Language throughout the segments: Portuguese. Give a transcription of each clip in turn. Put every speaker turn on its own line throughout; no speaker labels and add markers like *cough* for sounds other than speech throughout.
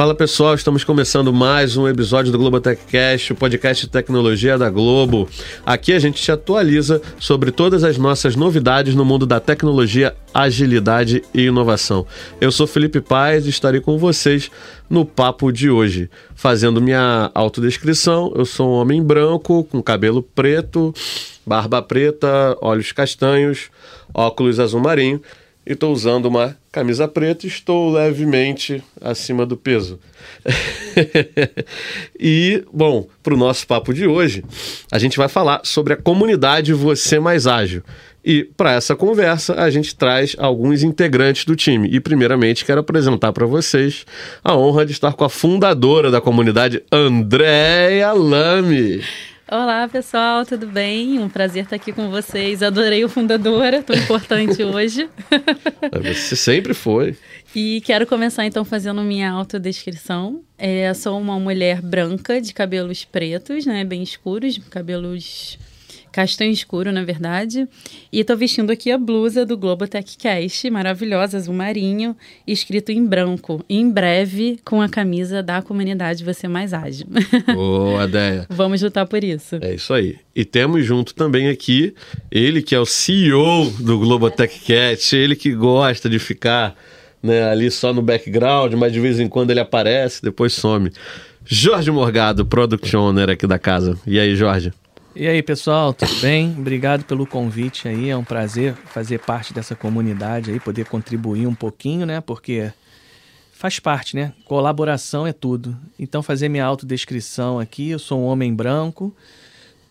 Fala pessoal, estamos começando mais um episódio do Globotech Cast, o podcast de tecnologia da Globo. Aqui a gente te atualiza sobre todas as nossas novidades no mundo da tecnologia, agilidade e inovação. Eu sou Felipe Paz e estarei com vocês no papo de hoje. Fazendo minha autodescrição, eu sou um homem branco, com cabelo preto, barba preta, olhos castanhos, óculos azul marinho e estou usando uma camisa preta e estou levemente acima do peso. *laughs* e, bom, para o nosso papo de hoje, a gente vai falar sobre a comunidade Você Mais Ágil. E para essa conversa, a gente traz alguns integrantes do time. E, primeiramente, quero apresentar para vocês a honra de estar com a fundadora da comunidade, Andréia Lame.
Olá, pessoal, tudo bem? Um prazer estar aqui com vocês. Adorei o Fundadora, tão importante *laughs* hoje.
Você sempre foi.
E quero começar então fazendo minha autodescrição. É, sou uma mulher branca de cabelos pretos, né, bem escuros, cabelos castanho escuro, na verdade. E tô vestindo aqui a blusa do Globotech Cast, maravilhosa, azul marinho, escrito em branco. Em breve, com a camisa da comunidade Você Mais Ágil. *laughs*
Boa ideia.
Vamos lutar por isso.
É isso aí. E temos junto também aqui ele que é o CEO do Globotech Cast, ele que gosta de ficar né, ali só no background, mas de vez em quando ele aparece, depois some. Jorge Morgado, Product Owner aqui da casa. E aí, Jorge?
E aí, pessoal, tudo bem? Obrigado pelo convite aí. É um prazer fazer parte dessa comunidade aí, poder contribuir um pouquinho, né? Porque faz parte, né? Colaboração é tudo. Então, fazer minha autodescrição aqui, eu sou um homem branco,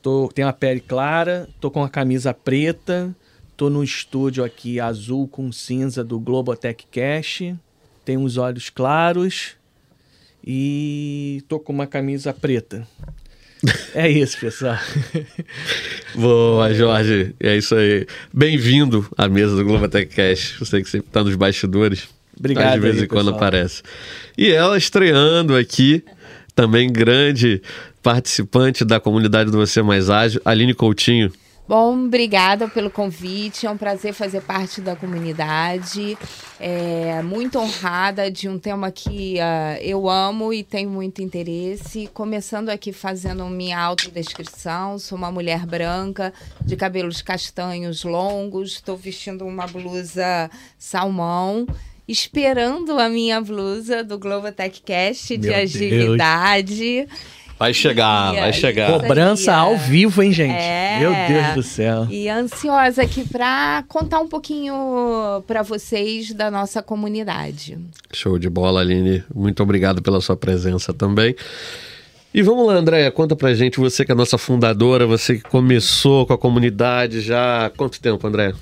tô, tenho a pele clara, tô com a camisa preta, tô no estúdio aqui azul com cinza do Globotech Cash, tenho os olhos claros e tô com uma camisa preta. É isso, pessoal.
Boa, Jorge. É isso aí. Bem-vindo à mesa do Globotech Cash. Sei que sempre está nos bastidores.
Obrigado.
de vez
aí,
em quando
pessoal.
aparece. E ela estreando aqui, também grande participante da comunidade do Você Mais Ágil, Aline Coutinho.
Bom, obrigada pelo convite. É um prazer fazer parte da comunidade. É, muito honrada de um tema que uh, eu amo e tenho muito interesse. Começando aqui fazendo minha autodescrição. Sou uma mulher branca, de cabelos castanhos longos. Estou vestindo uma blusa salmão. Esperando a minha blusa do Globotech Cast de
Meu Deus.
Vai chegar, vai chegar.
Cobrança ao vivo, hein, gente?
É.
Meu Deus do céu.
E ansiosa aqui para contar um pouquinho para vocês da nossa comunidade.
Show de bola, Aline. Muito obrigado pela sua presença também. E vamos lá, Andréia, conta pra gente, você que é a nossa fundadora, você que começou com a comunidade já há quanto tempo, Andréia?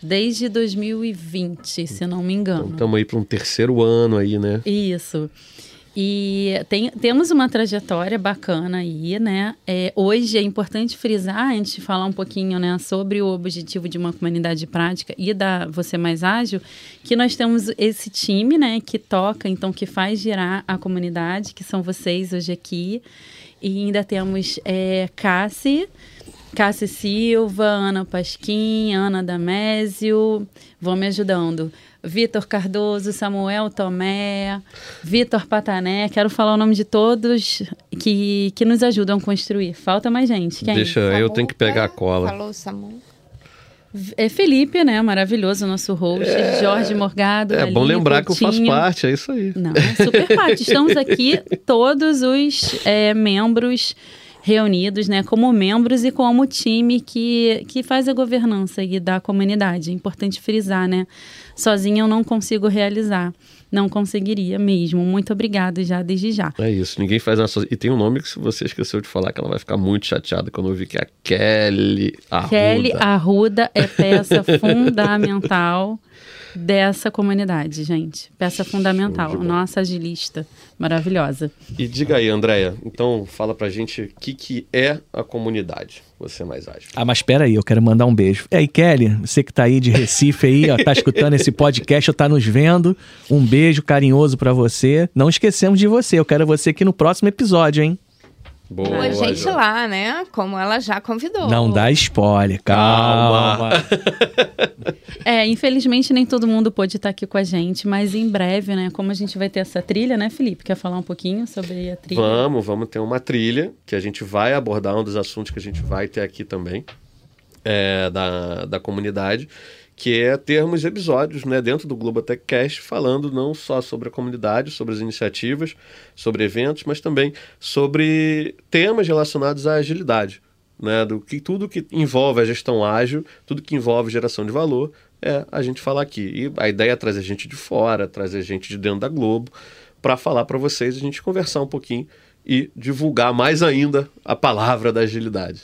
Desde 2020, se não me
Então
engano.
estamos aí para um terceiro ano aí, né?
Isso. E tem- temos uma trajetória bacana aí, né? É, hoje é importante frisar, antes de falar um pouquinho né, sobre o objetivo de uma comunidade prática e da Você Mais Ágil, que nós temos esse time, né, que toca, então, que faz girar a comunidade, que são vocês hoje aqui. E ainda temos é, Cassi Silva, Ana Pasquim, Ana Damésio, vão me ajudando. Vitor Cardoso, Samuel Tomé, Vitor Patané. Quero falar o nome de todos que, que nos ajudam a construir. Falta mais gente. Quem?
Deixa eu tenho que pegar a cola.
Falou, Samu.
É Felipe, né? Maravilhoso, nosso host. Jorge Morgado.
É bom lembrar que eu faço
Coutinho.
parte, é isso aí.
Não, super parte. *laughs* Estamos aqui todos os é, membros reunidos, né, como membros e como time que, que faz a governança aí da comunidade. É importante frisar, né? Sozinha eu não consigo realizar. Não conseguiria mesmo. Muito obrigada já, desde já.
É isso, ninguém faz nada sozinho. E tem um nome que se você esqueceu de falar, que ela vai ficar muito chateada quando eu vi que é a Kelly Arruda.
Kelly Arruda é peça *laughs* fundamental dessa comunidade, gente. Peça fundamental. Nossa agilista maravilhosa.
E diga aí, Andréia, então fala pra gente o que, que é a comunidade. Você mais ágil.
Ah, mas espera aí, eu quero mandar um beijo. E aí, Kelly, você que tá aí de Recife aí, ó, tá *laughs* escutando esse podcast ou tá nos vendo, um beijo carinhoso pra você. Não esquecemos de você, eu quero você aqui no próximo episódio, hein?
Boa,
a gente
João.
lá, né? Como ela já convidou.
Não dá spoiler, calma. *laughs*
É, infelizmente nem todo mundo pôde estar aqui com a gente, mas em breve, né? Como a gente vai ter essa trilha, né, Felipe? Quer falar um pouquinho sobre a trilha?
Vamos, vamos ter uma trilha que a gente vai abordar um dos assuntos que a gente vai ter aqui também é, da, da comunidade, que é termos episódios né, dentro do Globotech Cast falando não só sobre a comunidade, sobre as iniciativas, sobre eventos, mas também sobre temas relacionados à agilidade. Né, do que tudo que envolve a gestão ágil, tudo que envolve geração de valor, é a gente falar aqui. E a ideia é trazer gente de fora, trazer gente de dentro da Globo, para falar para vocês, a gente conversar um pouquinho e divulgar mais ainda a palavra da agilidade.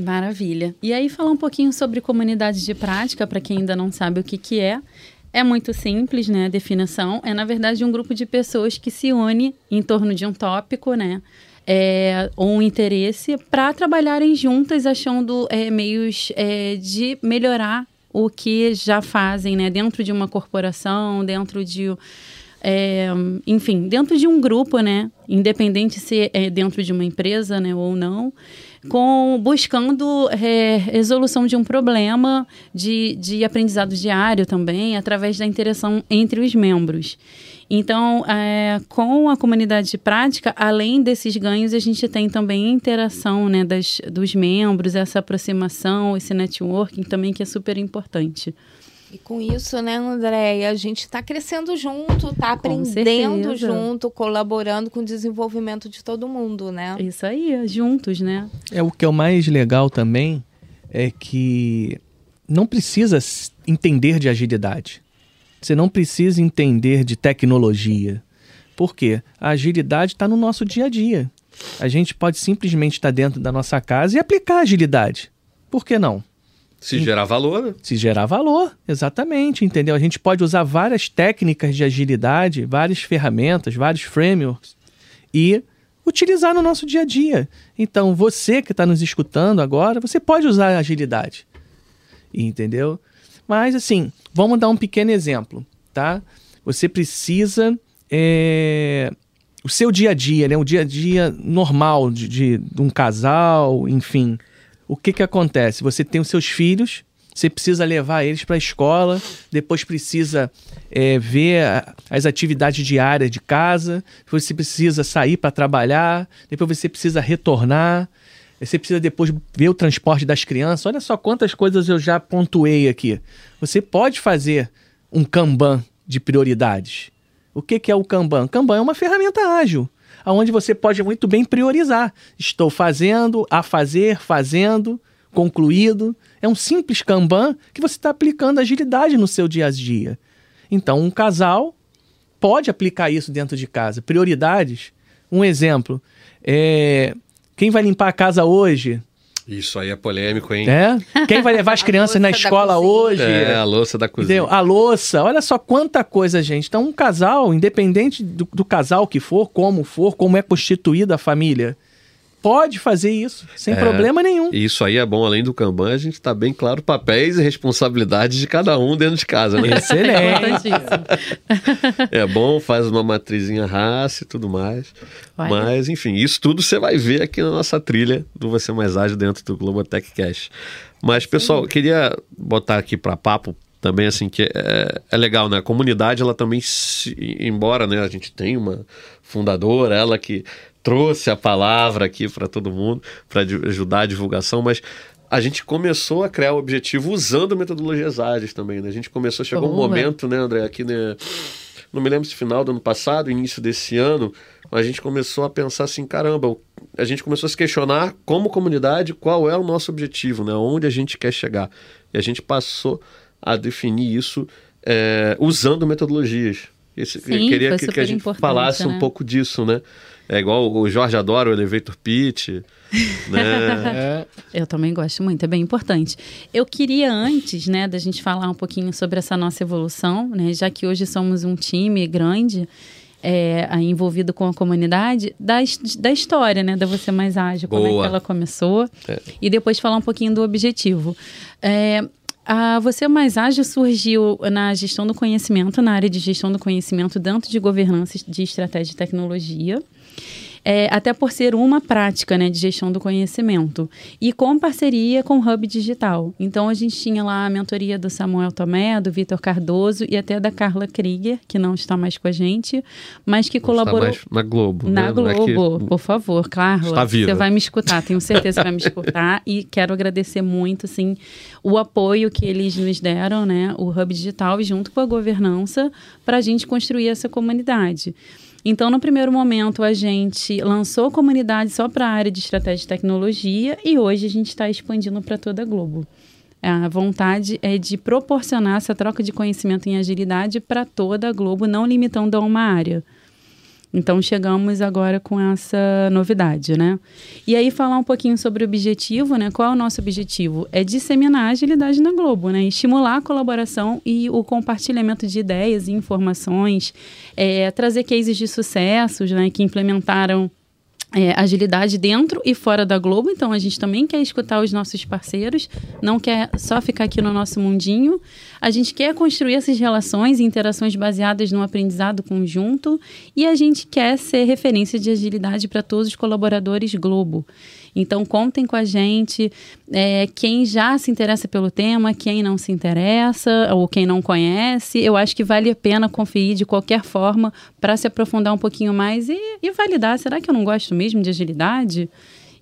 Maravilha. E aí falar um pouquinho sobre comunidade de prática, para quem ainda não sabe o que, que é. É muito simples, né? A definição é, na verdade, um grupo de pessoas que se une em torno de um tópico, né? É, ou um interesse para trabalharem juntas, achando é, meios é, de melhorar o que já fazem, né? Dentro de uma corporação, dentro de é, enfim, dentro de um grupo, né? Independente se é dentro de uma empresa, né, ou não, com buscando é, resolução de um problema de, de aprendizado diário também, através da interação entre os membros. Então, é, com a comunidade de prática, além desses ganhos, a gente tem também a interação né, das, dos membros, essa aproximação, esse networking também que é super importante.
E com isso, né, Andréia, a gente está crescendo junto, está aprendendo junto, colaborando com o desenvolvimento de todo mundo, né?
Isso aí, juntos, né?
É o que é o mais legal também é que não precisa entender de agilidade. Você não precisa entender de tecnologia. Por quê? A agilidade está no nosso dia a dia. A gente pode simplesmente estar dentro da nossa casa e aplicar a agilidade. Por que não?
Se gerar valor, né?
Se gerar valor, exatamente, entendeu? A gente pode usar várias técnicas de agilidade, várias ferramentas, vários frameworks e utilizar no nosso dia a dia. Então, você que está nos escutando agora, você pode usar agilidade, entendeu? Mas, assim, vamos dar um pequeno exemplo, tá? Você precisa... é, O seu dia a dia, né? O dia a dia normal de, de um casal, enfim o que que acontece? Você tem os seus filhos, você precisa levar eles para a escola, depois precisa é, ver a- as atividades diárias de casa, depois você precisa sair para trabalhar, depois você precisa retornar, você precisa depois ver o transporte das crianças. Olha só quantas coisas eu já pontuei aqui. Você pode fazer um Kanban de prioridades. O que, que é o Kanban? Kanban é uma ferramenta ágil onde você pode muito bem priorizar. Estou fazendo, a fazer, fazendo, concluído. É um simples Kanban que você está aplicando agilidade no seu dia a dia. Então, um casal pode aplicar isso dentro de casa. Prioridades. Um exemplo. É, quem vai limpar a casa hoje?
Isso aí é polêmico, hein?
É? Quem vai levar as *laughs* crianças na escola hoje?
É, a louça da cozinha.
Entendeu? A louça, olha só quanta coisa, gente. Então, um casal, independente do, do casal que for, como for, como é constituída a família, pode fazer isso, sem
É.
problema nenhum.
E isso aí é bom, além do Kanban, a gente tá bem claro papéis e responsabilidades de cada um dentro de casa, né?
Excelente.
Importantíssimo.
é bom, faz uma matrizinha raça e tudo mais.
Olha.
Mas, enfim, isso tudo você vai ver aqui na nossa trilha do Você Mais Ágil dentro do Globotech Cash. Mas, pessoal, eu queria botar aqui para papo também, assim, que é, é legal, né? A comunidade, ela também, se, embora né, a gente tenha uma fundadora, ela que trouxe a palavra aqui para todo mundo, para ajudar a divulgação, mas a gente começou a criar o objetivo usando metodologias ágeis também, né? A gente começou, chegou um momento, né, André, aqui, né, não me lembro se final do ano passado, início desse ano, a gente começou a pensar assim, caramba, a gente começou a se questionar como comunidade qual é o nosso objetivo, né? Onde a gente quer chegar. E a gente passou a definir isso é, usando metodologias. Esse,
Sim,
eu queria que, que a gente falasse um
né?
pouco disso, né? É igual o Jorge adora o elevator pitch, né? *laughs*
É,
Eu também gosto muito, é bem importante. Eu queria, antes, né, da gente falar um pouquinho sobre essa nossa evolução, né, já que hoje somos um time grande, é, envolvido com a comunidade, da, da história, né, da Você Mais Ágil, como é
Boa.
que ela começou,
É.
e depois falar um pouquinho do objetivo. É, a Você Mais Ágil surgiu na gestão do conhecimento, na área de gestão do conhecimento, dentro de governança de estratégia e tecnologia. É, até por ser uma prática né, de gestão do conhecimento. E com parceria com o Hub Digital. Então, a gente tinha lá a mentoria do Samuel Tomé, do Vitor Cardoso e até da Carla Krieger, que não está mais com a gente, mas que não colaborou. Está
mais na Globo.
Na
né?
Globo, é que... por favor, Carla. Você vai me escutar, tenho certeza que vai me escutar. e quero agradecer muito, assim, o apoio que eles nos deram, né? O Hub Digital, junto com a governança, para a gente construir essa comunidade. Então, no primeiro momento, a gente lançou a comunidade só para a área de estratégia e tecnologia e hoje a gente está expandindo para toda a Globo. A vontade é de proporcionar essa troca de conhecimento em agilidade para toda a Globo, não limitando a uma área. Então chegamos agora com essa novidade, né? E aí falar um pouquinho sobre o objetivo, né? Qual é o nosso objetivo? É disseminar a agilidade na Globo, né? Estimular a colaboração e o compartilhamento de ideias e informações, é, trazer cases de sucessos, né? Que implementaram é, agilidade dentro e fora da Globo. Então, a gente também quer escutar os nossos parceiros, não quer só ficar aqui no nosso mundinho. A gente quer construir essas relações e interações baseadas no aprendizado conjunto e a gente quer ser referência de agilidade para todos os colaboradores Globo. Então, contem com a gente. É, quem já se interessa pelo tema, quem não se interessa ou quem não conhece, eu acho que vale a pena conferir de qualquer forma para se aprofundar um pouquinho mais e, e validar. Será que eu não gosto mesmo de agilidade?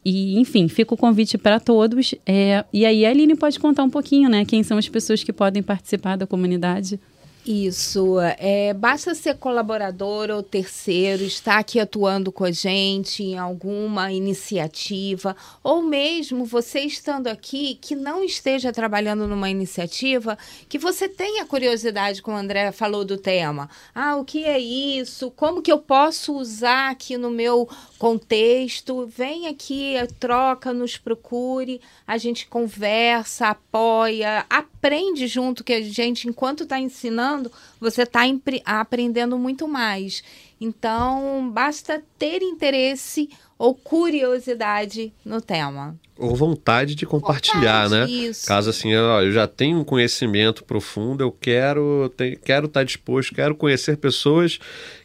E, enfim, fica o convite para todos. É, e aí a Aline pode contar um pouquinho, né? Quem são as pessoas que podem participar da comunidade.
Isso, é, basta ser colaborador ou terceiro, estar aqui atuando com a gente em alguma iniciativa, ou mesmo você estando aqui que não esteja trabalhando numa iniciativa, que você tenha curiosidade, como o André falou do tema. Ah, o que é isso? Como que eu posso usar aqui no meu contexto? Vem aqui, troca, nos procure, a gente conversa, apoia, aprende junto que a gente, enquanto está ensinando, você está aprendendo muito mais. Então, basta ter interesse ou curiosidade no tema.
Ou vontade de compartilhar, vontade, né?
Isso.
Caso assim, ó, eu já tenho um conhecimento profundo, eu quero ter, quero estar tá disposto, quero conhecer pessoas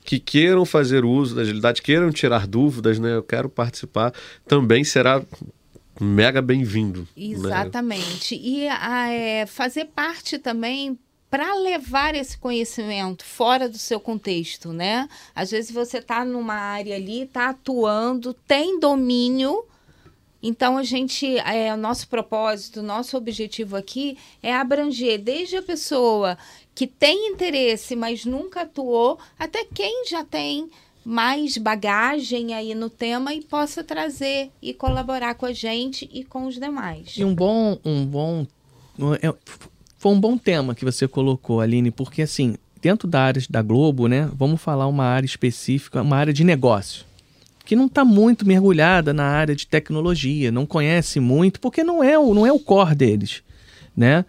que queiram fazer uso da agilidade, queiram tirar dúvidas, né? Eu quero participar. Também será mega bem-vindo.
Né? Exatamente. Né? E a, é, fazer parte também para levar esse conhecimento fora do seu contexto, né? Às vezes você está numa área ali, está atuando, tem domínio. Então a gente, é, o nosso propósito, nosso objetivo aqui é abranger desde a pessoa que tem interesse, mas nunca atuou, até quem já tem mais bagagem aí no tema e possa trazer e colaborar com a gente e com os demais.
E um bom, um bom é, foi um bom tema que você colocou, Aline, porque assim, dentro da área da Globo, né, vamos falar uma área específica, uma área de negócio, que não está muito mergulhada na área de tecnologia, não conhece muito, porque não é o, não é o core deles, né?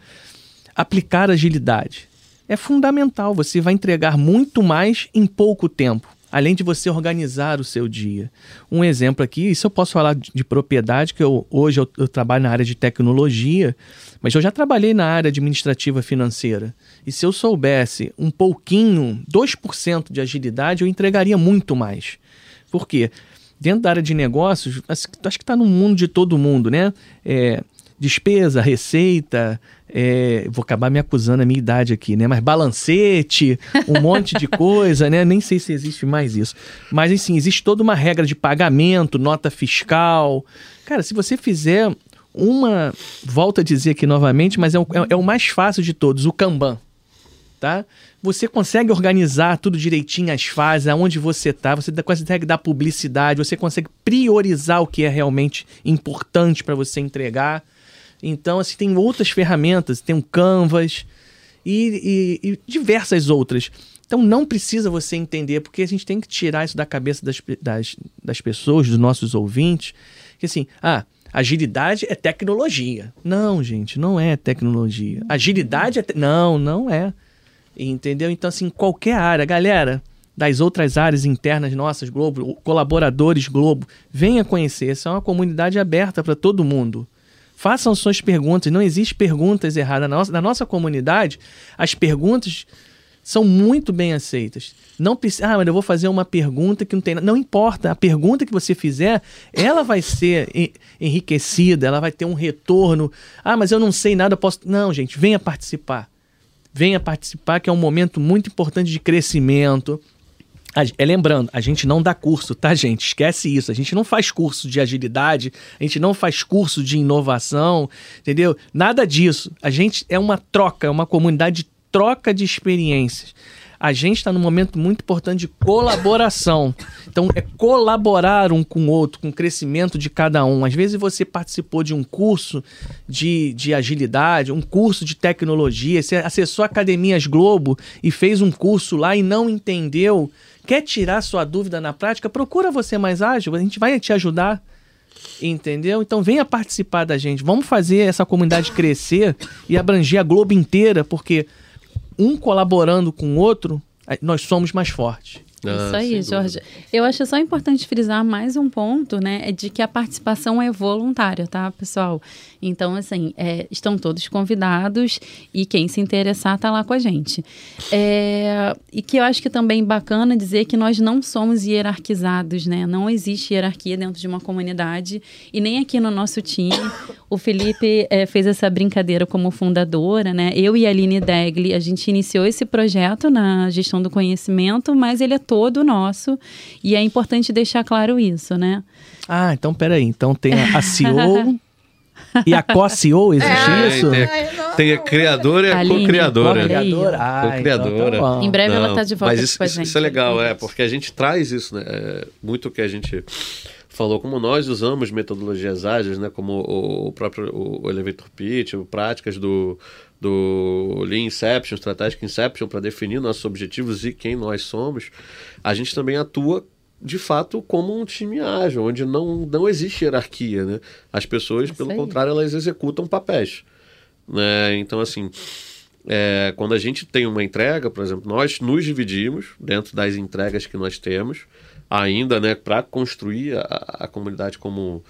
Aplicar agilidade é fundamental, você vai entregar muito mais em pouco tempo além de você organizar o seu dia. Um exemplo aqui, isso eu posso falar de, de propriedade, que eu, hoje eu, eu, trabalho na área de tecnologia, mas eu já trabalhei na área administrativa financeira. E se eu soubesse um pouquinho, 2% de agilidade, eu entregaria muito mais. Por quê? Dentro da área de negócios, acho que está no mundo de todo mundo, né? É, despesa, receita, é, vou acabar me acusando a minha idade aqui, né? Mas balancete, um *laughs* monte de coisa, né? Nem sei se existe mais isso. Mas, assim, existe toda uma regra de pagamento, nota fiscal. Cara, se você fizer uma. Volto a dizer aqui novamente, mas é o, é, é o mais fácil de todos, o Kanban. Tá? Você consegue organizar tudo direitinho, as fases, aonde você está, você consegue dar publicidade, você consegue priorizar o que é realmente importante para você entregar. Então, assim, tem outras ferramentas, tem um Canvas e, e, e, diversas outras. Então, não precisa você entender, porque a gente tem que tirar isso da cabeça das, das, das pessoas, dos nossos ouvintes, que assim, ah, agilidade é tecnologia. Não, gente, não é tecnologia. Agilidade é. Te... Não, não é. Entendeu? Então, assim, qualquer área, galera, das outras áreas internas nossas, Globo, colaboradores Globo, venha conhecer. Essa é uma comunidade aberta para todo mundo. Façam suas perguntas. Não existe perguntas erradas. Na nossa, na nossa comunidade, as perguntas são muito bem aceitas. Não precisa, ah, mas eu vou fazer uma pergunta que não tem, não importa, a pergunta que você fizer, ela vai ser enriquecida, ela vai ter um retorno. Ah, mas eu não sei nada, posso Não, gente, venha participar. Venha participar que é um momento muito importante de crescimento. É lembrando, a gente não dá curso, tá, gente? Esquece isso. A gente não faz curso de agilidade, a gente não faz curso de inovação, entendeu? Nada disso. A gente é uma troca, é uma comunidade de troca de experiências. A gente está num momento muito importante de colaboração. Então, é colaborar um com o outro, com o crescimento de cada um. Às vezes você participou de um curso de, de agilidade, um curso de tecnologia, você acessou Academias Globo e fez um curso lá e não entendeu. Quer tirar sua dúvida na prática? Procura você mais ágil, a gente vai te ajudar. Entendeu? Então venha participar da gente. Vamos fazer essa comunidade crescer e abranger a Globo inteira, porque um colaborando com o outro, nós somos mais fortes.
Ah, Isso aí, Jorge. Eu acho só importante frisar mais um ponto, né? É de que a participação é voluntária, tá, pessoal? Então, assim, é, estão todos convidados e quem se interessar tá lá com a gente. É, e que eu acho que também bacana dizer que nós não somos hierarquizados, né? Não existe hierarquia dentro de uma comunidade e nem aqui no nosso time. O Felipe é, fez essa brincadeira como fundadora, né? Eu e a Aline Degli, a gente iniciou esse projeto na gestão do conhecimento, mas ele é todo nosso e é importante deixar claro isso, né?
Ah, então peraí. Então tem a CEO *laughs* e a co-CEO, existe é, isso?
Tem a, tem a criadora e a co-criadora. Co-criadora. Ah, co-criadora. Então
tá em breve não, ela está de volta
mas isso, isso, isso, é legal, é, porque a gente traz isso, né? É, muito que a gente falou, como nós usamos metodologias ágeis, né? Como o, o próprio o Elevator Pitch, práticas do do Lean Inception, Strategic Inception, para definir nossos objetivos e quem nós somos, a gente também atua de fato como um time ágil, onde não, não existe hierarquia, né? As pessoas, pelo contrário, elas executam papéis, né? Então, assim, é, quando a gente tem uma entrega, por exemplo, nós nos dividimos dentro das entregas que nós temos, ainda, né, para construir a, a comunidade como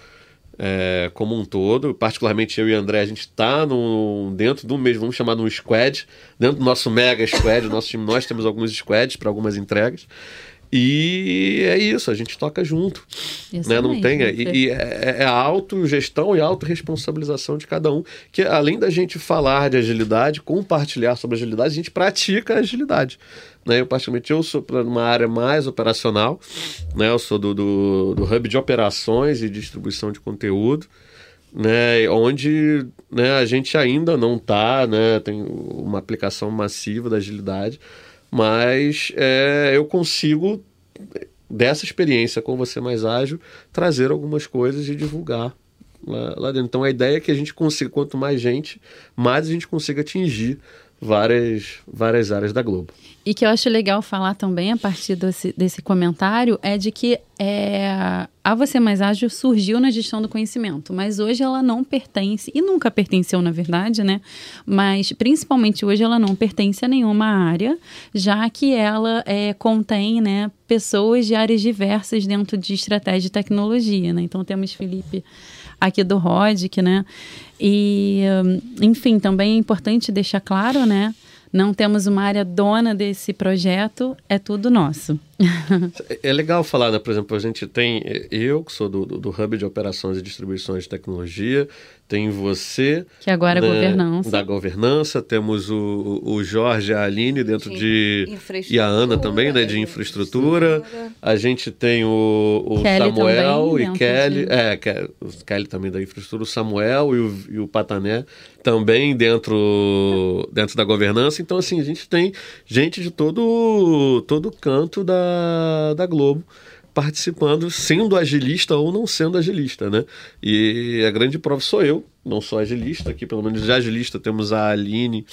é, como um todo. Particularmente eu e André, a gente está dentro do mesmo, vamos chamar de um squad, dentro do nosso mega squad, nosso time, nós temos alguns squads para algumas entregas. E é isso, a gente toca junto. né? Não tem. E, e é, é a autogestão e autorresponsabilização de cada um. Que além da gente falar de agilidade, compartilhar sobre agilidade, a gente pratica a agilidade. Né? Eu, particularmente, eu sou para uma área mais operacional, né? eu sou do, do, do hub de operações e distribuição de conteúdo. Né, onde né, a gente ainda não está, né, tem uma aplicação massiva da agilidade, mas é, eu consigo, dessa experiência com você mais ágil, trazer algumas coisas e divulgar lá, lá dentro. Então a ideia é que a gente consiga, quanto mais gente, mais a gente consiga atingir várias, várias áreas da Globo.
E que eu acho legal falar também a partir desse, desse comentário é de que é, a Você Mais Ágil surgiu na gestão do conhecimento, mas hoje ela não pertence, e nunca pertenceu na verdade, né? Mas principalmente hoje ela não pertence a nenhuma área, já que ela é, contém né, pessoas de áreas diversas dentro de estratégia e tecnologia, né? Então temos Felipe aqui do RODIC, né? E, enfim, também é importante deixar claro, né? Não temos uma área dona desse projeto, é tudo nosso. *laughs*
é legal falar, né? Por exemplo, a gente tem eu, que sou do, do, do Hub de Operações e Distribuições de Tecnologia, tem você.
Que agora é né, governança.
Da governança. Temos o, o Jorge e a Aline dentro de. E a Ana também, né? De infraestrutura. A gente tem o, o Samuel também, e Kelly. De... É, Kelly também da infraestrutura, o Samuel e o, e o Patané também dentro, dentro da governança. Então, assim, a gente tem gente de todo, todo canto da, da Globo participando, sendo agilista ou não sendo agilista, né? E a grande prova sou eu, não sou agilista, aqui pelo menos de agilista temos a Aline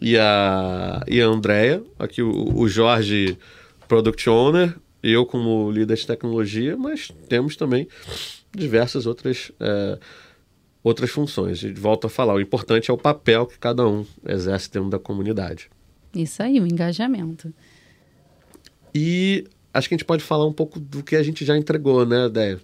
e a, e a Andrea, aqui o, o Jorge, Product Owner, eu como líder de tecnologia, mas temos também diversas outras, é, outras funções. E volto a falar, o importante é o papel que cada um exerce dentro da comunidade.
Isso aí, o engajamento.
E acho que a gente pode falar um pouco do que a gente já entregou, né, Déia?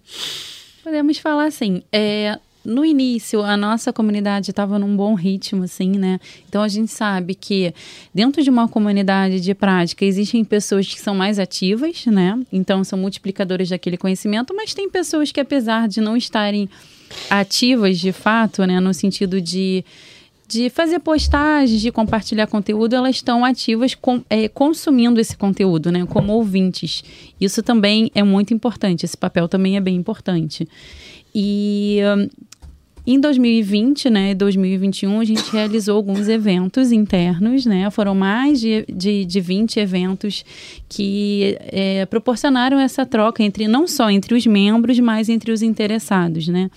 Podemos falar assim. É, no início a nossa comunidade estava num bom ritmo, assim, né? Então a gente sabe que dentro de uma comunidade de prática existem pessoas que são mais ativas, né? Então são multiplicadoras daquele conhecimento, mas tem pessoas que apesar de não estarem ativas de fato, né, no sentido de de fazer postagens, de compartilhar conteúdo, elas estão ativas com, é, consumindo esse conteúdo, né, como ouvintes. Isso também é muito importante, esse papel também é bem importante. E um, em 2020, né, 2021, a gente realizou alguns eventos internos, né, foram mais de, de, de 20 eventos que é, proporcionaram essa troca entre, não só entre os membros, mas entre os interessados, né.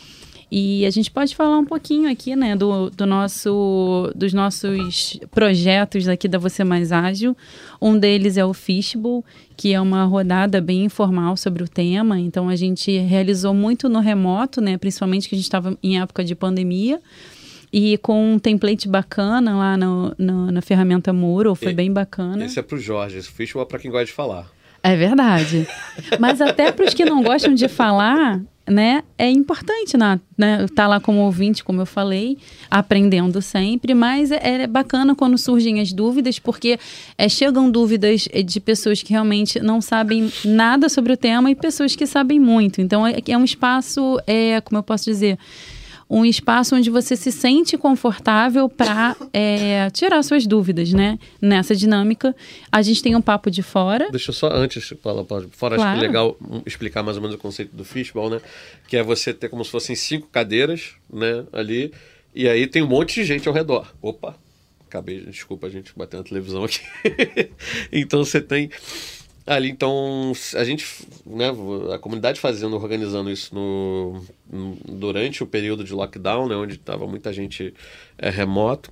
E a gente pode falar um pouquinho aqui, né, do, do nosso, dos nossos projetos aqui da Você Mais Ágil. Um deles é o Fishbowl, que é uma rodada bem informal sobre o tema. Então a gente realizou muito no remoto, né, principalmente que a gente estava em época de pandemia. E com um template bacana lá no, no na ferramenta Muro, foi e, bem bacana.
Esse é para o Jorge, esse Fishbowl é para quem gosta de falar.
É verdade. *laughs* Mas até para os que não gostam de falar, né, é importante na, né, tá lá como ouvinte, como eu falei, aprendendo sempre, mas é, é bacana quando surgem as dúvidas, porque é, chegam dúvidas de pessoas que realmente não sabem nada sobre o tema e pessoas que sabem muito. Então é, é um espaço, é, como eu posso dizer, um espaço onde você se sente confortável para é, tirar suas dúvidas, né? Nessa dinâmica. A gente tem um papo de fora.
Deixa eu só, antes de fora, claro. acho que é legal explicar mais ou menos o conceito do fishbowl, né? Que é você ter como se fossem cinco cadeiras, né? Ali. E aí tem um monte de gente ao redor. Opa! Acabei, desculpa a gente bater na televisão aqui. *laughs* então você tem Ali, então, a gente, né, a comunidade fazendo, organizando isso no, durante o período de lockdown, né, onde estava muita gente é, remoto,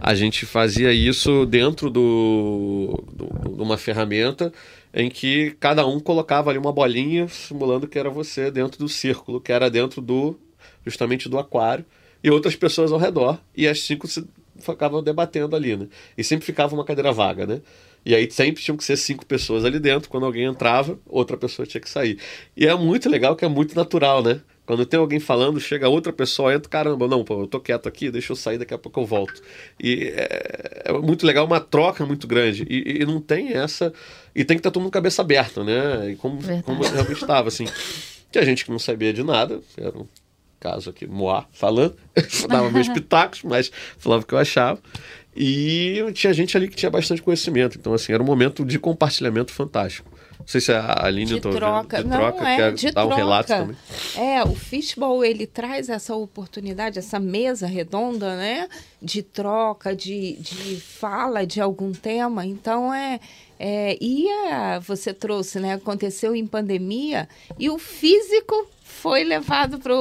a gente fazia isso dentro do, do, de uma ferramenta em que cada um colocava ali uma bolinha simulando que era você dentro do círculo, que era dentro do, justamente do aquário, e outras pessoas ao redor, e as cinco se ficavam debatendo ali, né, e sempre ficava uma cadeira vaga, né, e aí sempre tinham que ser cinco pessoas ali dentro. Quando alguém entrava, outra pessoa tinha que sair. E é muito legal que é muito natural, né? Quando tem alguém falando, chega outra pessoa, entra, caramba, não, pô, eu tô quieto aqui, deixa eu sair, daqui a pouco eu volto. E é, é muito legal, uma troca muito grande. E, e, não tem essa. E tem que estar todo mundo cabeça aberta, né? E como, como realmente estava, assim. Que a gente que não sabia de nada, era um caso aqui, Moá falando, *laughs* dava meus pitacos, mas falava o que eu achava. E tinha gente ali que tinha bastante conhecimento. Então, assim, era um momento de compartilhamento fantástico. Não sei se a Aline
de troca.
Vendo,
de troca,
não, é, de dar troca. um relato também.
É, o Fishbowl, ele traz essa oportunidade, essa mesa redonda, né? De troca, de, de fala de algum tema. Então, é... é e a, você trouxe, né? Aconteceu em pandemia e o físico foi levado para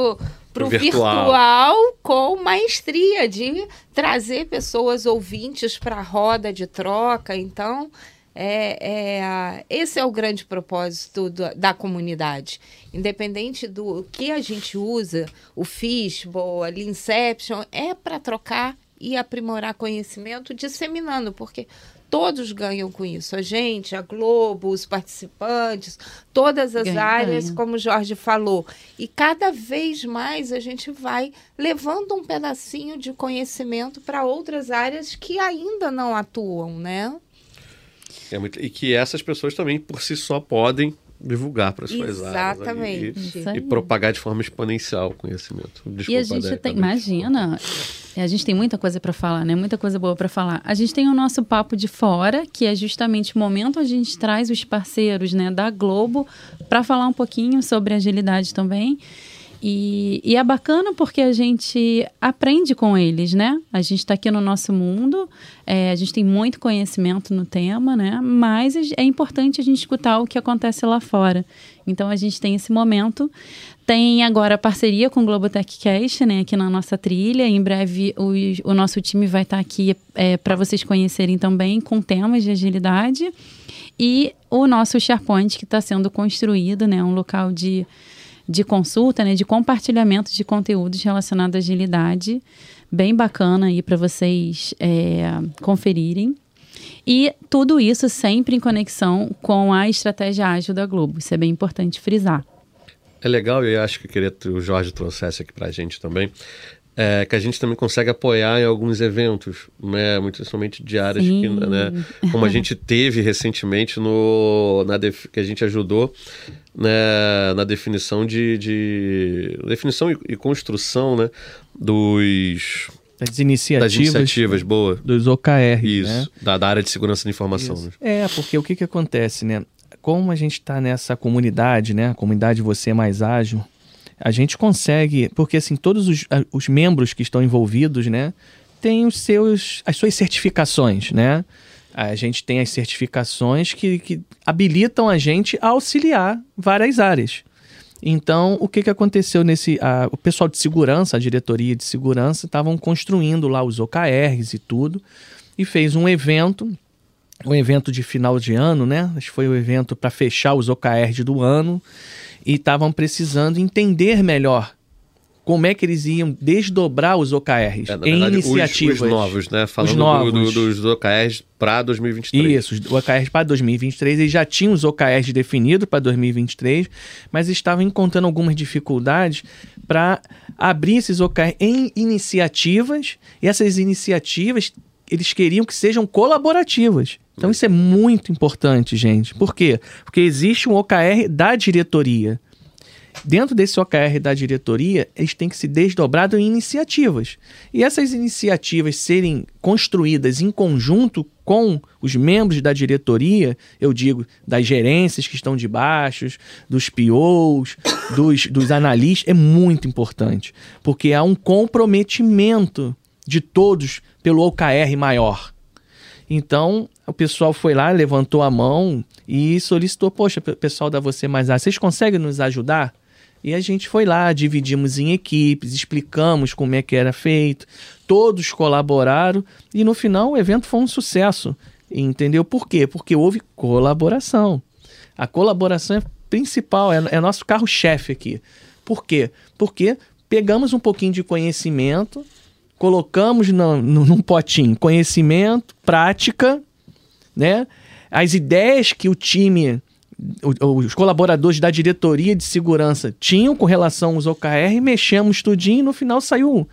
para o virtual. virtual. com maestria de trazer pessoas ouvintes para a roda de troca. Então, é, é, esse é o grande propósito do, da comunidade. Independente do que a gente usa, o Fishbowl, a Inception, é para trocar e aprimorar conhecimento, disseminando, porque todos ganham com isso. A gente, a Globo, os participantes, todas as ganha, áreas, ganha. como o Jorge falou. E cada vez mais a gente vai levando um pedacinho de conhecimento para outras áreas que ainda não atuam, né?
É muito, e que essas pessoas também, por si só, podem divulgar para as suas áreas.
Exatamente.
E, e, propagar de forma exponencial o conhecimento.
Desculpa, e a gente tem, imagina, a gente tem muita coisa para falar, né? Muita coisa boa para falar. A gente tem o nosso papo de fora, que é justamente o momento onde a gente traz os parceiros, né, da Globo para falar um pouquinho sobre agilidade também. E, e, é bacana porque a gente aprende com eles, né? A gente está aqui no nosso mundo, é, a gente tem muito conhecimento no tema, né? Mas é importante a gente escutar o que acontece lá fora. Então a gente tem esse momento. Tem agora a parceria com o Globotech Cast, né? Aqui na nossa trilha. Em breve o, o nosso time vai estar tá aqui é, para vocês conhecerem também com temas de agilidade. E o nosso SharePoint que está sendo construído, né? Um local de de consulta, né, de compartilhamento de conteúdos relacionados à agilidade, bem bacana aí para vocês é, conferirem. E tudo isso sempre em conexão com a estratégia ágil da Globo. Isso é bem importante frisar.
é legal, e eu acho que eu queria que o Jorge trouxesse aqui pra gente também, é, que a gente também consegue apoiar em alguns eventos, né, muito principalmente de áreas que, né, como a *laughs* gente teve recentemente no, na def, que a gente ajudou né, na definição de, de definição e, e construção, né, dos
das iniciativas.
Das iniciativas, boa.
Dos OKR.
Isso,
né?
da, da, área de segurança da informação. Né?
É, porque o que, que acontece, né? Como a gente está nessa comunidade, né? A comunidade Você é Mais Ágil, a gente consegue, porque assim, todos os, os membros que estão envolvidos, né? Têm os seus, as suas certificações, né? A gente tem as certificações que, que habilitam a gente a auxiliar várias áreas. Então, o que, que aconteceu nesse. A, o pessoal de segurança, a diretoria de segurança, estavam construindo lá os OKRs e tudo, e fez um evento, um evento de final de ano, né? Acho que foi o um evento para fechar os OKRs do ano, e estavam precisando entender melhor como é que eles iam desdobrar os OKRs é, em verdade, iniciativas.
Os, os, novos, né? Falando os novos. Do, do, dos OKRs para 2023.
Isso, os OKRs para 2023. Eles já tinham os OKRs definidos para 2023, mas estavam encontrando algumas dificuldades para abrir esses OKRs em iniciativas, e essas iniciativas eles queriam que sejam colaborativas. Então isso é muito importante, gente. Por quê? Porque existe um OKR da diretoria. Dentro desse OKR da diretoria, eles têm que se desdobrar em iniciativas. E essas iniciativas serem construídas em conjunto com os membros da diretoria, eu digo, das gerências que estão debaixo, dos POs, dos, dos analistas, é muito importante. Porque há um comprometimento de todos pelo OKR maior. Então, o pessoal foi lá, levantou a mão e solicitou: Poxa, pessoal da Você Mais A, vocês conseguem nos ajudar? E a gente foi lá, dividimos em equipes, explicamos como é que era feito, todos colaboraram e no final o evento foi um sucesso. Entendeu? Por quê? Porque houve colaboração. A colaboração é principal, é, é nosso carro-chefe aqui. Por quê? Porque pegamos um pouquinho de conhecimento, colocamos no, no, num potinho conhecimento, prática, né? As ideias que o time os colaboradores da diretoria de segurança tinham com relação aos OKR, mexemos tudinho e no final saiu.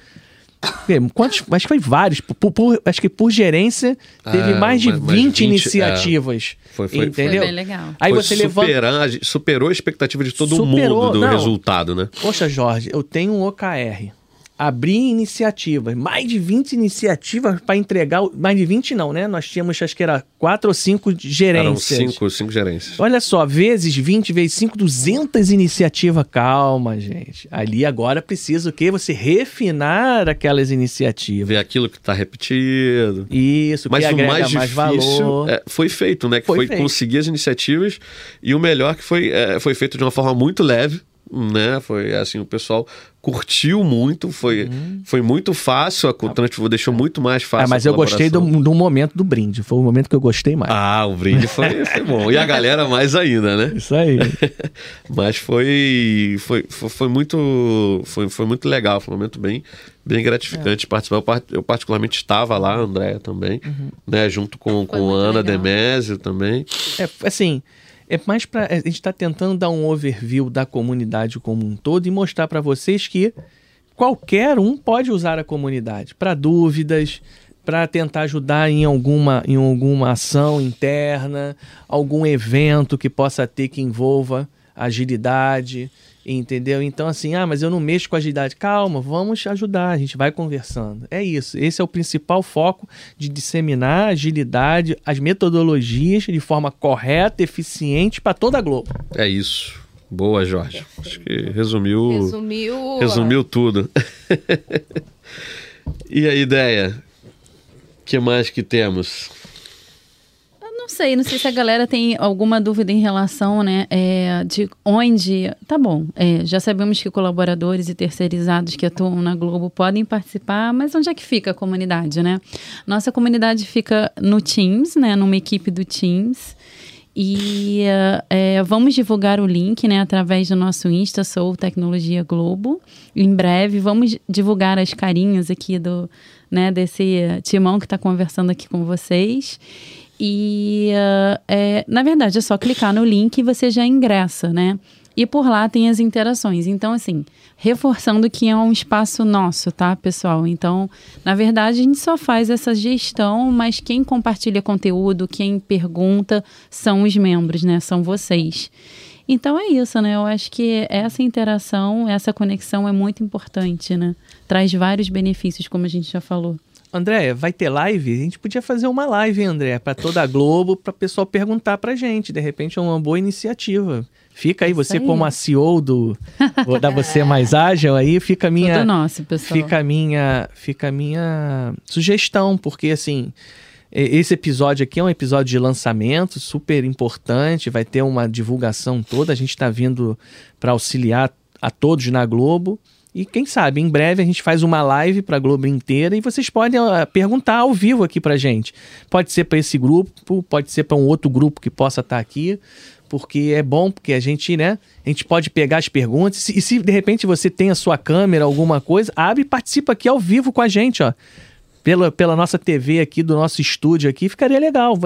Quantos? Acho que foi vários. Por, por, acho que por gerência teve ah, mais de mais 20, 20 iniciativas. É.
Foi, foi, entendeu? Foi bem legal.
Aí foi você superar, levanta... Superou a expectativa de todo superou, mundo do não, resultado, né?
Poxa, Jorge, eu tenho um OKR abrir iniciativas, mais de 20 iniciativas para entregar, mais de 20 não, né? Nós tínhamos, acho que era quatro ou cinco gerências.
Eram cinco, cinco gerências.
Olha só, vezes 20, vezes 5, 200 iniciativas. Calma, gente. Ali agora precisa o quê? Você refinar aquelas iniciativas.
Ver aquilo que está repetido.
Isso,
Mas
que
o mais difícil é, foi feito, né? Que foi, foi conseguir as iniciativas e o melhor que foi, é, foi feito de uma forma muito leve, né? Foi assim, o pessoal curtiu muito, foi, uhum. foi muito fácil, a ah, deixou muito mais fácil. É,
mas eu gostei do, do momento do brinde, foi o momento que eu gostei mais.
Ah, o brinde foi, foi bom. E a galera mais ainda, né?
Isso aí. *laughs*
mas foi, foi, foi, foi, muito foi, foi muito legal, foi um momento bem, bem gratificante é. participar. Eu, particularmente estava lá, a Andréia também, uhum. né? Junto com, com Ana legal. Demésio também.
É, assim, é mais para a gente está tentando dar um overview da comunidade como um todo e mostrar para vocês que qualquer um pode usar a comunidade para dúvidas, para tentar ajudar em alguma, em alguma ação interna, algum evento que possa ter que envolva agilidade. Entendeu? Então, assim, ah, mas eu não mexo com agilidade. Calma, vamos ajudar, a gente vai conversando. É isso. Esse é o principal foco de disseminar a agilidade, as metodologias de forma correta, eficiente para toda a Globo.
É isso. Boa, Jorge. Acho que resumiu.
Resumiu.
Resumiu tudo. *laughs* e a ideia? O que mais que temos?
Não sei, não sei se a galera tem alguma dúvida em relação, né, é, de onde. Tá bom, é, já sabemos que colaboradores e terceirizados que atuam na Globo podem participar, mas onde é que fica a comunidade, né? Nossa comunidade fica no Teams, né, numa equipe do Teams. E é, vamos divulgar o link né, através do nosso Insta, Sou Tecnologia Globo. Em breve, vamos divulgar as carinhas aqui do, né, desse timão que está conversando aqui com vocês. E, uh, é, na verdade, é só clicar no link e você já ingressa, né? E por lá tem as interações. Então, assim, reforçando que é um espaço nosso, tá, pessoal? Então, na verdade, a gente só faz essa gestão, mas quem compartilha conteúdo, quem pergunta, são os membros, né? São vocês. Então é isso, né? Eu acho que essa interação, essa conexão é muito importante, né? Traz vários benefícios, como a gente já falou.
André, vai ter live? A gente podia fazer uma live, André, para toda a Globo, para o pessoal perguntar para gente. De repente é uma boa iniciativa. Fica aí, Isso você aí. como a CEO do vou dar você *laughs* mais ágil aí, fica a minha
Tudo nosso, pessoal.
Fica a minha, fica a minha sugestão, porque assim, esse episódio aqui é um episódio de lançamento super importante, vai ter uma divulgação toda. A gente está vindo para auxiliar a todos na Globo. E quem sabe, em breve a gente faz uma live para a Globo inteira e vocês podem uh, perguntar ao vivo aqui para gente. Pode ser para esse grupo, pode ser para um outro grupo que possa estar tá aqui, porque é bom, porque a gente, né? A gente pode pegar as perguntas e se de repente você tem a sua câmera, alguma coisa, abre e participa aqui ao vivo com a gente, ó pela, pela nossa TV aqui, do nosso estúdio aqui, ficaria legal.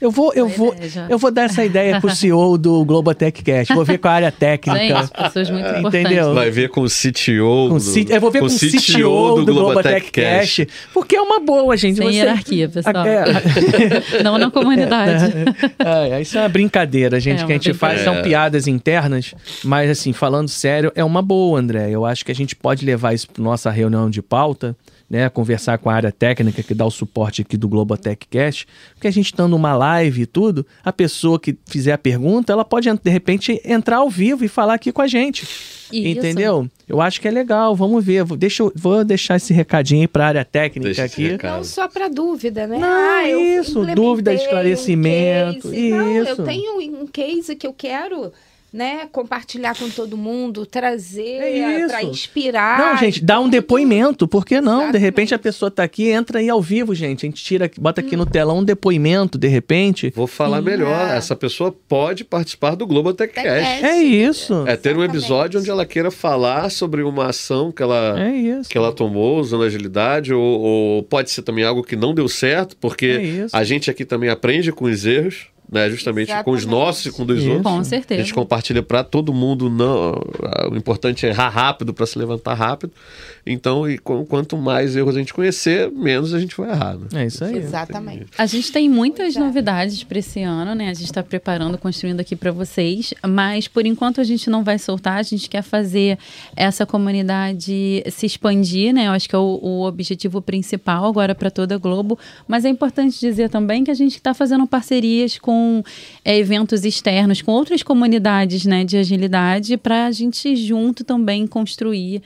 Eu vou, eu vou, eu vou dar essa ideia pro CEO do Globotech Cast. Vou ver com a área técnica.
Gente, pessoas muito é, Entendeu?
Vai ver com o CTO.
Com do, eu vou ver com, o CTO, CTO do, do Globotech Cast. Porque é uma boa, gente.
Sem Você... hierarquia, pessoal. É. *laughs* Não na comunidade. *laughs*
É, isso é uma brincadeira, gente. É que a gente faz são piadas internas, mas assim, falando sério, é uma boa, André. Eu acho que a gente pode levar isso para nossa reunião de pauta né, conversar com a área técnica que dá o suporte aqui do Globotech Cast, porque a gente estando numa live e tudo, a pessoa que fizer a pergunta, ela pode de repente entrar ao vivo e falar aqui com a gente. Isso. Entendeu? Eu acho que é legal, vamos ver. Deixa eu, vou deixar esse recadinho aí para a área técnica Deixa aqui.
Não só para dúvida, né?
Não, ah, isso, dúvida, esclarecimento. Um isso. Não,
eu tenho um case que eu quero né, compartilhar com todo mundo, trazer é para inspirar.
Não, gente, dá um depoimento, por que não? Exatamente. De repente a pessoa tá aqui, entra aí ao vivo, gente. A gente tira, bota aqui hum. no telão um depoimento, de repente.
Vou falar Sim, melhor, é. essa pessoa pode participar do Globo Techcast.
É isso.
É ter um episódio onde ela queira falar sobre uma ação que ela, é que ela tomou usando agilidade, ou, ou, pode ser também algo que não deu certo, porque é a gente aqui também aprende com os erros né? Justamente Exatamente. com os nossos e com dos Isso. outros.
Com certeza.
A gente compartilha para todo mundo. Não, o importante é errar rápido para se levantar rápido. Então, e quanto mais erros a gente conhecer, menos a gente vai errar. Né?
É isso aí.
Exatamente.
A gente tem muitas novidades para esse ano, né? A gente está preparando, construindo aqui para vocês, mas por enquanto a gente não vai soltar. A gente quer fazer essa comunidade se expandir, né? Eu acho que é o, o objetivo principal agora para toda a Globo. Mas é importante dizer também que a gente está fazendo parcerias com é, eventos externos, com outras comunidades, né, de agilidade, para a gente junto também construir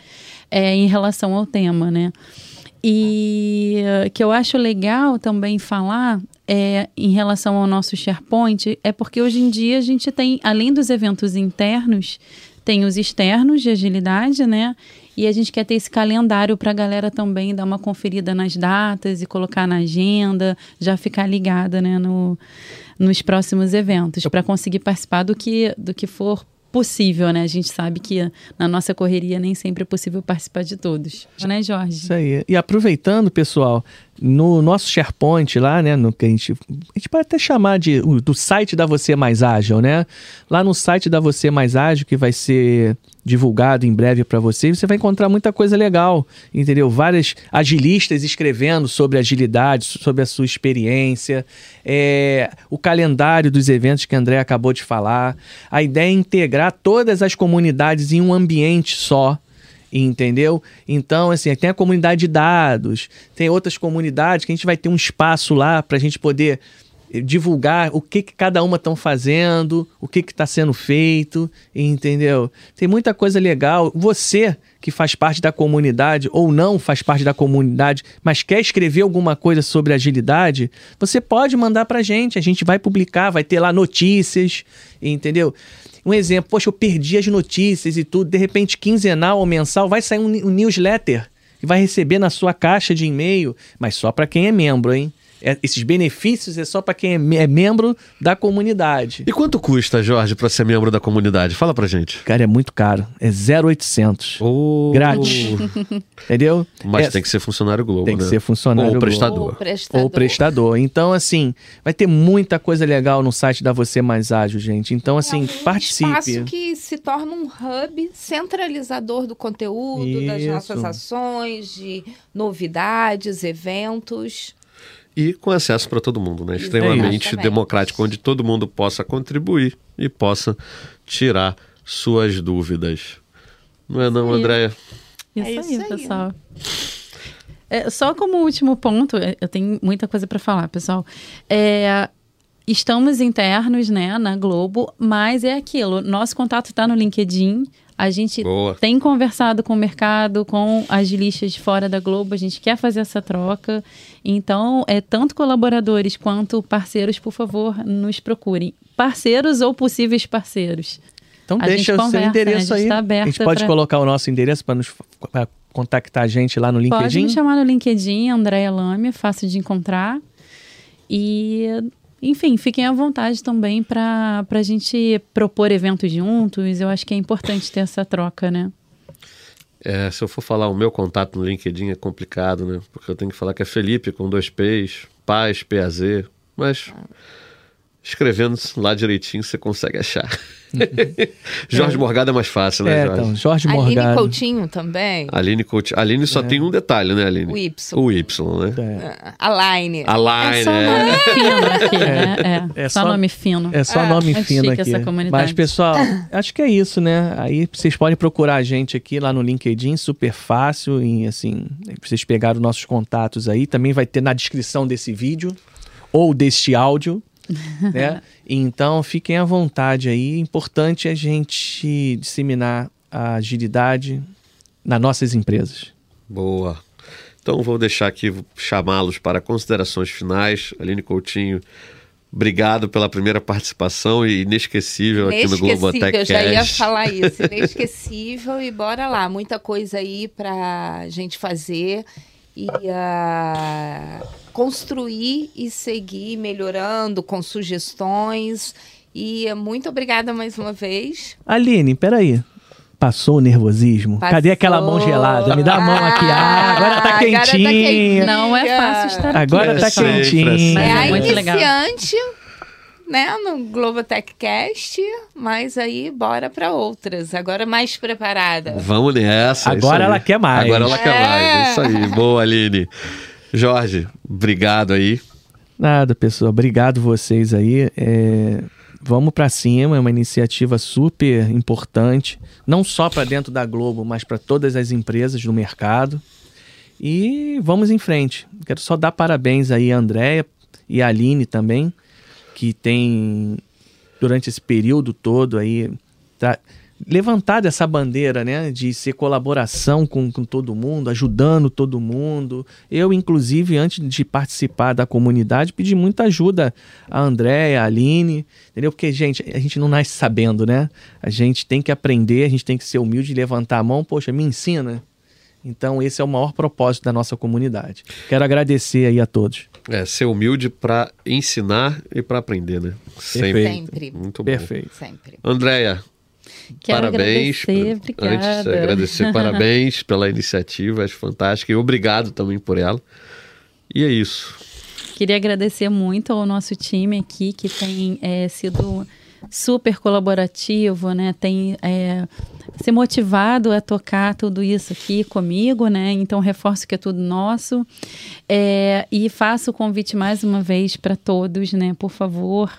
é, em relação ao tema, né? E que eu acho legal também falar é, em relação ao nosso SharePoint é porque hoje em dia a gente tem, além dos eventos internos, tem os externos de agilidade, né? E a gente quer ter esse calendário para a galera também dar uma conferida nas datas e colocar na agenda, já ficar ligada, né, no, nos próximos eventos, para conseguir participar do que, do que for possível, né? A gente sabe que na nossa correria nem sempre é possível participar de todos, né, Jorge?
Isso aí. E aproveitando, pessoal, no nosso SharePoint lá, né, no que a gente, a gente pode até chamar de do site da Você Mais Ágil, né? Lá no site da Você Mais Ágil, que vai ser divulgado em breve para você, você vai encontrar muita coisa legal, entendeu? Várias agilistas escrevendo sobre agilidade, sobre a sua experiência, é, o calendário dos eventos que André acabou de falar. A ideia é integrar todas as comunidades em um ambiente só, entendeu? Então, assim, tem a comunidade de dados, tem outras comunidades que a gente vai ter um espaço lá para a gente poder divulgar o que, que cada uma estão fazendo, o que está sendo feito, entendeu? Tem muita coisa legal. Você que faz parte da comunidade ou não faz parte da comunidade, mas quer escrever alguma coisa sobre agilidade, você pode mandar para a gente. A gente vai publicar, vai ter lá notícias, entendeu? Um exemplo, poxa, eu perdi as notícias e tudo, de repente, quinzenal ou mensal, vai sair um, um newsletter e vai receber na sua caixa de e-mail, mas só para quem é membro, hein? É- esses benefícios é só para quem é, me- é membro da comunidade.
E quanto custa, Jorge, pra ser membro da comunidade? Fala pra gente.
Cara, é muito caro. É 0,800.
Oh.
Grátis. *laughs* Entendeu?
Mas
É-
tem que ser funcionário Globo,
Tem que
né?
ser funcionário
Ou
Globo.
prestador.
Ou prestador.
Ou prestador. Então, assim, vai ter muita coisa legal no site da Você Mais Ágil, gente. Então, assim,
É um
participe.
espaço que se torna um hub centralizador do conteúdo, das
Isso.
nossas ações, de novidades, eventos.
E com acesso para todo mundo, né? Extremamente
Exatamente.
democrático, onde todo mundo possa contribuir e possa tirar suas dúvidas. Não é não. Andréia?
Isso,
É isso
aí,
aí.
pessoal. É, só como último ponto, é, eu tenho muita coisa para falar, pessoal. É, estamos internos, né, na Globo, mas é aquilo. Nosso contato está no LinkedIn. A gente
Boa.
tem conversado com o mercado, com as listas de fora da Globo. A gente quer fazer essa troca. Então, é tanto colaboradores quanto parceiros, por favor, nos procurem. Parceiros ou possíveis parceiros.
Então
A
deixa
gente
o seu
né?
endereço
A gente
aí.
tá
a gente
aberta
pode
pra-
colocar o nosso endereço para nos pra contactar a gente lá no
Pode
LinkedIn.
me chamar no LinkedIn, Andréia Lame, fácil de encontrar. E, enfim, fiquem à vontade também para a gente propor eventos juntos. Eu acho que é importante ter essa troca, né?
É, se eu for falar o meu contato no LinkedIn é complicado, né? Porque eu tenho que falar que é Felipe com dois P's, Paz, PAZ. Mas escrevendo lá direitinho você consegue achar. Jorge Morgado é mais fácil, né,
É,
Jorge?
então, Jorge
Aline
Morgado.
Coutinho também.
Aline Coutinho. Aline só tem um detalhe, né, Aline?
O Y.
O Y, né?
É.
A Line.
A Line,
é só
é.
nome fino aqui, né? É,
É
só,
só-
nome fino.
É só
Ah,
nome
é
fino aqui.
essa comunidade.
Mas, pessoal, acho que é isso, né? Aí vocês podem procurar a gente aqui lá no LinkedIn, super fácil. E assim, vocês pegaram nossos contatos aí. Também vai ter na descrição desse vídeo ou deste áudio. *laughs* né? Então fiquem à vontade aí. Importante a gente disseminar a agilidade nas nossas empresas.
Boa. Então vou deixar aqui chamá-los para considerações finais. Aline Coutinho, obrigado pela primeira participação e inesquecível aqui no Globo
Inesquecível, eu já ia falar isso. *laughs* Inesquecível e bora lá. Muita coisa aí pra gente fazer e ah, construir e seguir melhorando com sugestões. E muito obrigada mais uma vez.
Aline, peraí. Passou o nervosismo?
Passou.
Cadê aquela mão gelada? Me dá a mão aqui. Ah, agora tá
agora tá
quentinha.
quentinha.
Não é fácil estar aqui.
Agora tá quentinha.
é a
muito legal.
iniciante, né, no Global Techcast, mas aí bora para outras. Agora mais preparada.
Vamos nessa. é
Agora ela quer mais.
Agora ela quer
É.
mais. É isso aí. Boa, Aline. Jorge, obrigado aí.
Nada, pessoal. Obrigado vocês aí. É, Vamos pra cima, é uma iniciativa super importante, não só para dentro da Globo, mas para todas as empresas do mercado. E vamos em frente. Quero só dar parabéns aí a Andréia e a Aline também, que tem durante esse período todo aí tra- levantado essa bandeira, né, de ser colaboração com, com todo mundo, ajudando todo mundo. Eu, inclusive, antes de participar da comunidade, pedi muita ajuda a Andréia, a Aline, entendeu? Porque, gente, a gente não nasce sabendo, né? A gente tem que aprender, a gente tem que ser humilde, levantar a mão, poxa, me ensina. Então, esse é o maior propósito da nossa comunidade. Quero agradecer aí a todos.
É, ser humilde para ensinar e para aprender, né? Sempre.
Sempre.
Muito bom.
Perfeito.
Sempre.
Andréia,
Quero
parabéns.
agradecer,
Antes de agradecer, parabéns *laughs* pela iniciativa, acho fantástica. E obrigado também por ela. E é isso.
Queria agradecer muito ao nosso time aqui, que tem é, sido super colaborativo, né? Tem é, se motivado a tocar tudo isso aqui comigo, né? Então reforço que é tudo nosso. É, e faço o convite mais uma vez para todos, né? Por favor,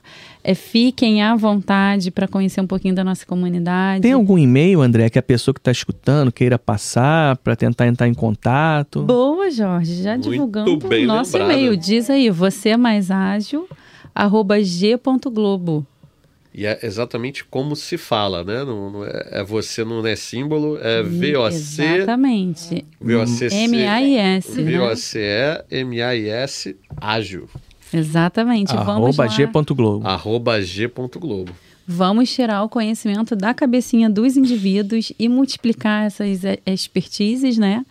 é, fiquem à vontade para conhecer um pouquinho da nossa comunidade.
Tem algum e-mail, André, que a pessoa que está escutando queira passar para tentar entrar em contato?
Boa, Jorge. Já
Muito
divulgando
bem
o nosso
lembrado.
e-mail. Diz aí, você é mais ágil, arroba g.globo.
E é exatamente como se fala, né? Não, não é, é você não é símbolo, é VOC.
Exatamente.
VOCC.
M-A-I-S, né?
VOCE, M-A-I-S, ágil.
Exatamente. Vamos
Arroba
lá.
g.globo.
Arroba g.globo.
Vamos tirar o conhecimento da cabecinha dos indivíduos e multiplicar essas expertises, né?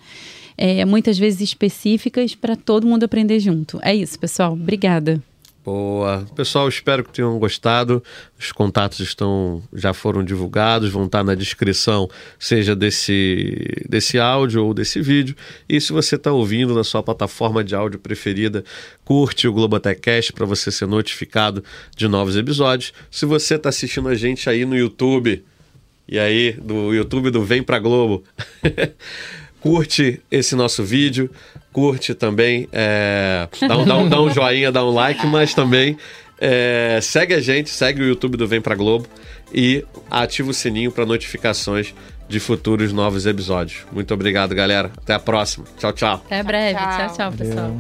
é, muitas vezes específicas para todo mundo aprender junto. É isso, pessoal. Obrigada.
Boa. Pessoal, espero que tenham gostado. Os contatos estão já foram divulgados, vão estar na descrição, seja desse, desse áudio ou desse vídeo. E se você está ouvindo na sua plataforma de áudio preferida, curte o Globotechcast para você ser notificado de novos episódios. Se você está assistindo a gente aí no YouTube, e aí, do YouTube do Vem Pra Globo. *laughs* curte esse nosso vídeo, curte também, é, dá, um, dá, um, dá um joinha, dá um like, mas também é, segue a gente, segue o YouTube do Vem Pra Globo e ativa o sininho para notificações de futuros novos episódios. Muito obrigado, galera. Até a próxima. Tchau, tchau.
Até breve. Tchau, tchau, tchau pessoal.